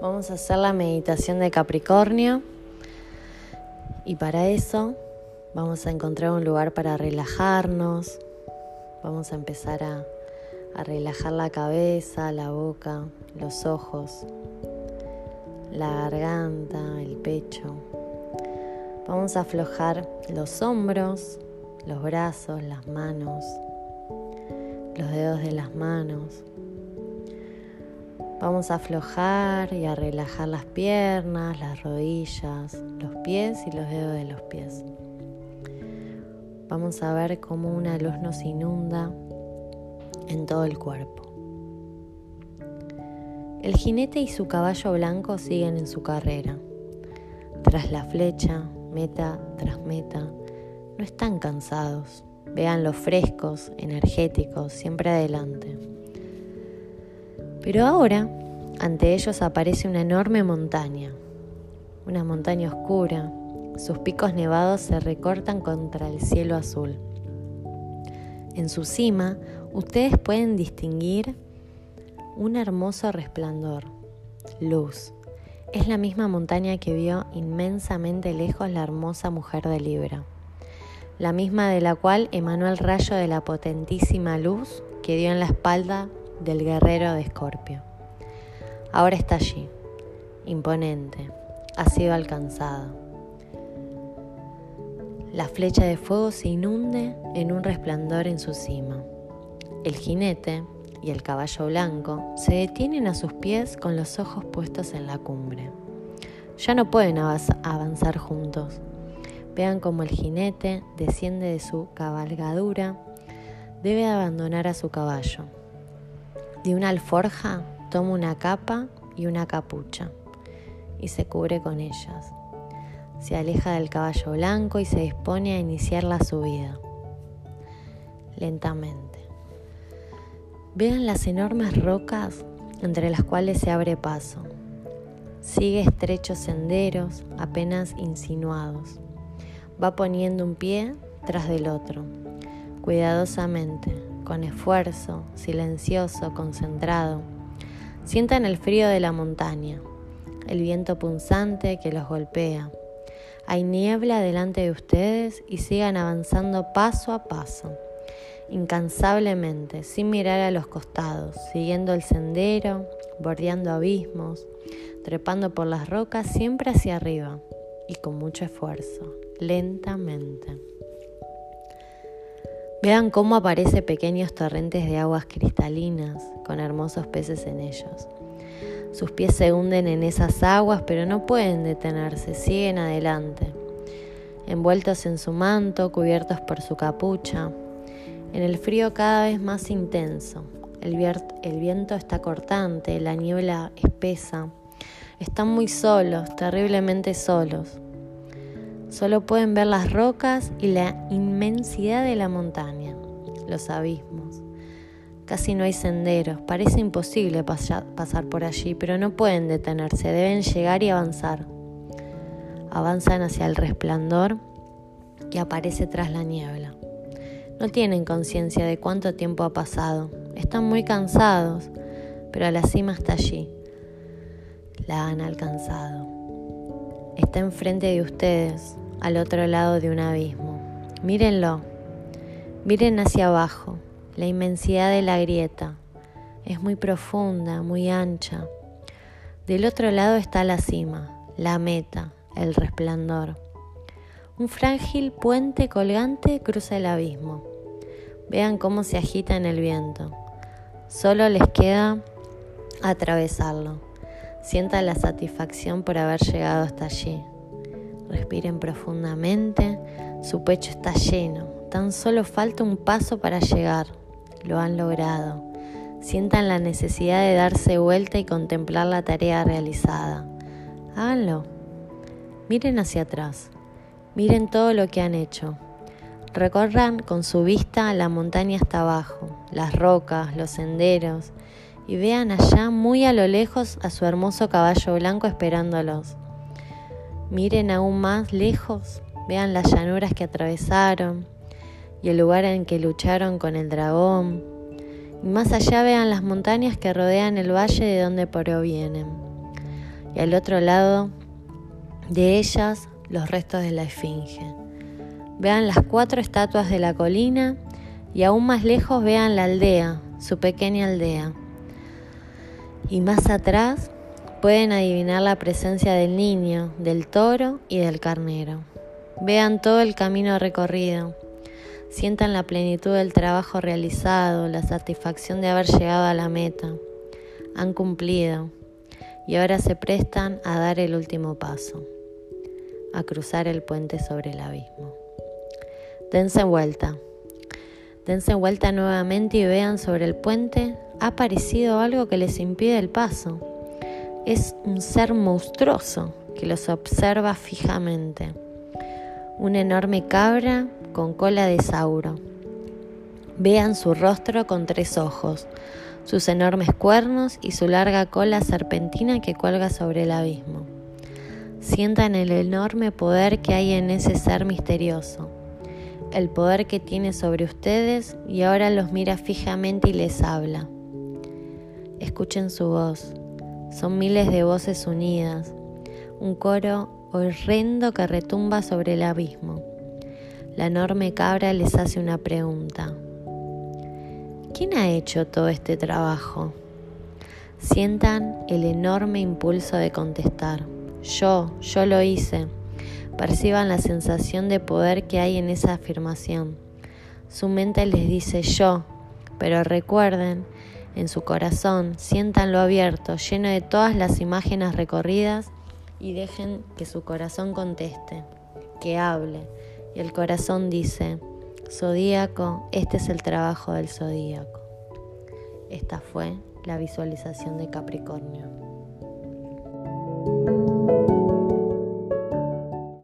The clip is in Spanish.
Vamos a hacer la meditación de Capricornio y para eso vamos a encontrar un lugar para relajarnos. Vamos a empezar a, relajar la cabeza, la boca, los ojos, la garganta, el pecho. Vamos a aflojar los hombros, los brazos, las manos, los dedos de las manos Vamos a aflojar y a relajar las piernas, las rodillas, los pies y los dedos de los pies. Vamos a ver cómo una luz nos inunda en todo el cuerpo. El jinete y su caballo blanco siguen en su carrera. Tras la flecha, meta tras meta, no están cansados. Vean los frescos, energéticos, siempre adelante. Pero ahora ante ellos aparece una enorme montaña, una montaña oscura. Sus picos nevados se recortan contra el cielo azul. En su cima ustedes pueden distinguir un hermoso resplandor, luz. Es la misma montaña que vio inmensamente lejos la hermosa mujer de Libra, la misma de la cual emanó el rayo de la potentísima luz que dio en la espalda del guerrero de Escorpio. Ahora está allí, imponente, ha sido alcanzado. La flecha de fuego se inunde en un resplandor en su cima. El jinete y el caballo blanco se detienen a sus pies con los ojos puestos en la cumbre. Ya no pueden avanzar juntos. Vean cómo el jinete desciende de su cabalgadura, debe abandonar a su caballo de una alforja toma una capa y una capucha y se cubre con ellas. Se aleja del caballo blanco y se dispone a iniciar la subida. Lentamente. Vean las enormes rocas entre las cuales se abre paso. Sigue estrechos senderos apenas insinuados. Va poniendo un pie tras del otro, cuidadosamente, con esfuerzo, silencioso, concentrado. Sientan el frío de la montaña, el viento punzante que los golpea. Hay niebla delante de ustedes y sigan avanzando paso a paso, incansablemente, sin mirar a los costados, siguiendo el sendero, bordeando abismos, trepando por las rocas siempre hacia arriba y con mucho esfuerzo, lentamente. Vean cómo aparecen pequeños torrentes de aguas cristalinas con hermosos peces en ellos. Sus pies se hunden en esas aguas, pero no pueden detenerse, siguen adelante. Envueltos en su manto, cubiertos por su capucha, en el frío cada vez más intenso. El, el viento está cortante, la niebla espesa. Están muy solos, terriblemente solos. Solo pueden ver las rocas y la inmensidad de la montaña, los abismos. Casi no hay senderos, parece imposible pasar por allí, pero no pueden detenerse, deben llegar y avanzar. Avanzan hacia el resplandor que aparece tras la niebla. No tienen conciencia de cuánto tiempo ha pasado, están muy cansados, pero la cima está allí. La han alcanzado está enfrente de ustedes, al otro lado de un abismo. Mírenlo, miren hacia abajo, la inmensidad de la grieta. Es muy profunda, muy ancha. Del otro lado está la cima, la meta, el resplandor. Un frágil puente colgante cruza el abismo. Vean cómo se agita en el viento. Solo les queda atravesarlo. Sientan la satisfacción por haber llegado hasta allí. Respiren profundamente, su pecho está lleno, tan solo falta un paso para llegar. Lo han logrado. Sientan la necesidad de darse vuelta y contemplar la tarea realizada. Háganlo. Miren hacia atrás. Miren todo lo que han hecho. Recorran con su vista la montaña hasta abajo, las rocas, los senderos, y vean allá muy a lo lejos a su hermoso caballo blanco esperándolos. Miren aún más lejos, vean las llanuras que atravesaron y el lugar en que lucharon con el dragón. Y más allá vean las montañas que rodean el valle de donde provienen. y al otro lado de ellas los restos de la esfinge. Vean las cuatro estatuas de la colina y aún más lejos vean la aldea, su pequeña aldea. Y más atrás pueden adivinar la presencia del niño, del toro y del carnero. Vean todo el camino recorrido. Sientan la plenitud del trabajo realizado, la satisfacción de haber llegado a la meta. Han cumplido y ahora se prestan a dar el último paso, a cruzar el puente sobre el abismo. Dense vuelta. Dense vuelta nuevamente y vean sobre el puente ha aparecido algo que les impide el paso. Es un ser monstruoso que los observa fijamente. Una enorme cabra con cola de sauro. Vean su rostro con tres ojos, sus enormes cuernos y su larga cola serpentina que cuelga sobre el abismo. Sientan el enorme poder que hay en ese ser misterioso el poder que tiene sobre ustedes y ahora los mira fijamente y les habla. Escuchen su voz. Son miles de voces unidas, un coro horrendo que retumba sobre el abismo. La enorme cabra les hace una pregunta. ¿Quién ha hecho todo este trabajo? Sientan el enorme impulso de contestar. Yo, yo lo hice. Perciban la sensación de poder que hay en esa afirmación. Su mente les dice yo, pero recuerden, en su corazón, siéntanlo abierto, lleno de todas las imágenes recorridas y dejen que su corazón conteste, que hable. Y el corazón dice, Zodíaco, este es el trabajo del zodíaco. Esta fue la visualización de Capricornio.